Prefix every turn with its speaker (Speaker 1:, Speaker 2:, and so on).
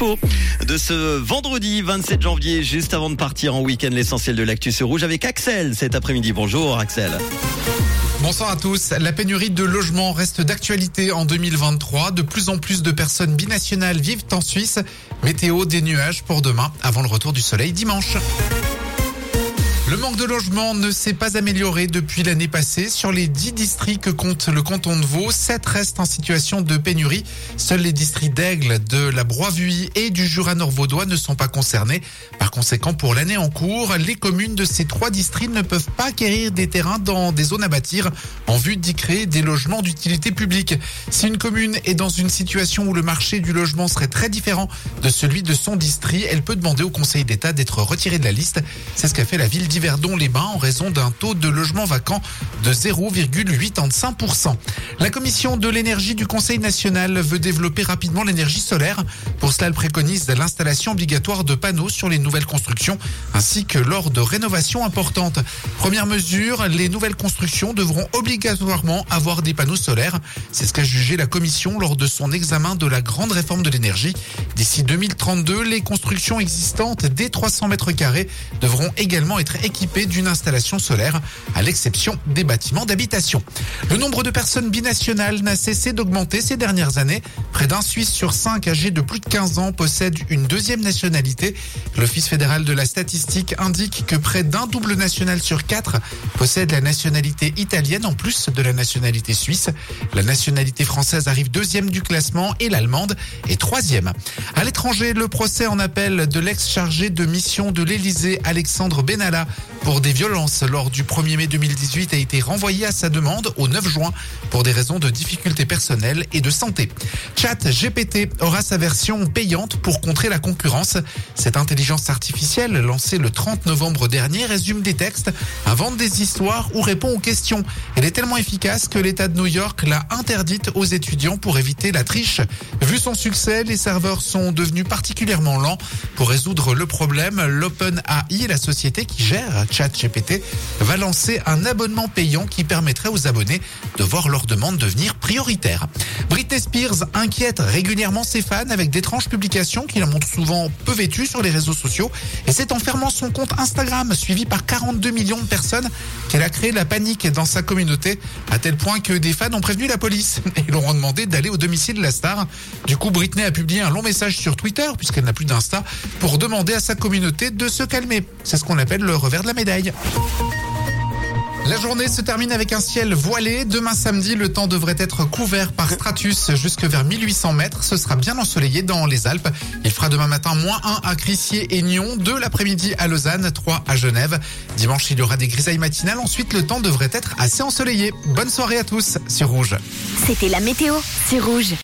Speaker 1: de ce vendredi 27 janvier, juste avant de partir en week-end, l'essentiel de l'actu se rouge avec Axel cet après-midi. Bonjour Axel.
Speaker 2: Bonsoir à tous. La pénurie de logements reste d'actualité en 2023. De plus en plus de personnes binationales vivent en Suisse. Météo des nuages pour demain avant le retour du soleil dimanche. Le manque de logement ne s'est pas amélioré depuis l'année passée. Sur les 10 districts que compte le canton de Vaud, 7 restent en situation de pénurie. Seuls les districts d'Aigle, de la Broivue et du Jura nord-vaudois ne sont pas concernés. Par conséquent, pour l'année en cours, les communes de ces trois districts ne peuvent pas acquérir des terrains dans des zones à bâtir en vue d'y créer des logements d'utilité publique. Si une commune est dans une situation où le marché du logement serait très différent de celui de son district, elle peut demander au Conseil d'État d'être retirée de la liste. C'est ce qu'a fait la ville Verdon-les-Bains en raison d'un taux de logement vacant de 0,85%. La commission de l'énergie du Conseil national veut développer rapidement l'énergie solaire. Pour cela, elle préconise l'installation obligatoire de panneaux sur les nouvelles constructions ainsi que lors de rénovations importantes. Première mesure, les nouvelles constructions devront obligatoirement avoir des panneaux solaires. C'est ce qu'a jugé la commission lors de son examen de la grande réforme de l'énergie. D'ici 2032, les constructions existantes des 300 mètres carrés devront également être équipés d'une installation solaire, à l'exception des bâtiments d'habitation. Le nombre de personnes binationales n'a cessé d'augmenter ces dernières années. Près d'un Suisse sur cinq âgés de plus de 15 ans possède une deuxième nationalité. L'Office fédéral de la statistique indique que près d'un double national sur quatre possède la nationalité italienne en plus de la nationalité suisse. La nationalité française arrive deuxième du classement et l'allemande est troisième. À l'étranger, le procès en appel de l'ex-chargé de mission de l'Élysée, Alexandre Benalla, pour des violences lors du 1er mai 2018 a été renvoyé à sa demande au 9 juin pour des raisons de difficultés personnelles et de santé. Chat GPT aura sa version payante pour contrer la concurrence. Cette intelligence artificielle, lancée le 30 novembre dernier, résume des textes, invente des histoires ou répond aux questions. Elle est tellement efficace que l'État de New York l'a interdite aux étudiants pour éviter la triche. Vu son succès, les serveurs sont devenus particulièrement lents. Pour résoudre le problème, l'OpenAI, la société qui gère ChatGPT, va lancer un abonnement payant qui permettrait aux abonnés de voir leur demande devenir prioritaire. Britney Spears inquiète régulièrement ses fans avec d'étranges publications qui la montrent souvent peu vêtue sur les réseaux sociaux. Et c'est en fermant son compte Instagram, suivi par 42 millions de personnes, qu'elle a créé la panique dans sa communauté, à tel point que des fans ont prévenu la police et leur ont demandé d'aller au domicile de la star. Du coup, Britney a publié un long sur Twitter, puisqu'elle n'a plus d'Insta, pour demander à sa communauté de se calmer. C'est ce qu'on appelle le revers de la médaille. La journée se termine avec un ciel voilé. Demain samedi, le temps devrait être couvert par stratus jusque vers 1800 mètres. Ce sera bien ensoleillé dans les Alpes. Il fera demain matin moins 1 à Crissier et Nyon, 2 l'après-midi à Lausanne, 3 à Genève. Dimanche, il y aura des grisailles matinales. Ensuite, le temps devrait être assez ensoleillé. Bonne soirée à tous sur Rouge.
Speaker 3: C'était la météo, c'est Rouge.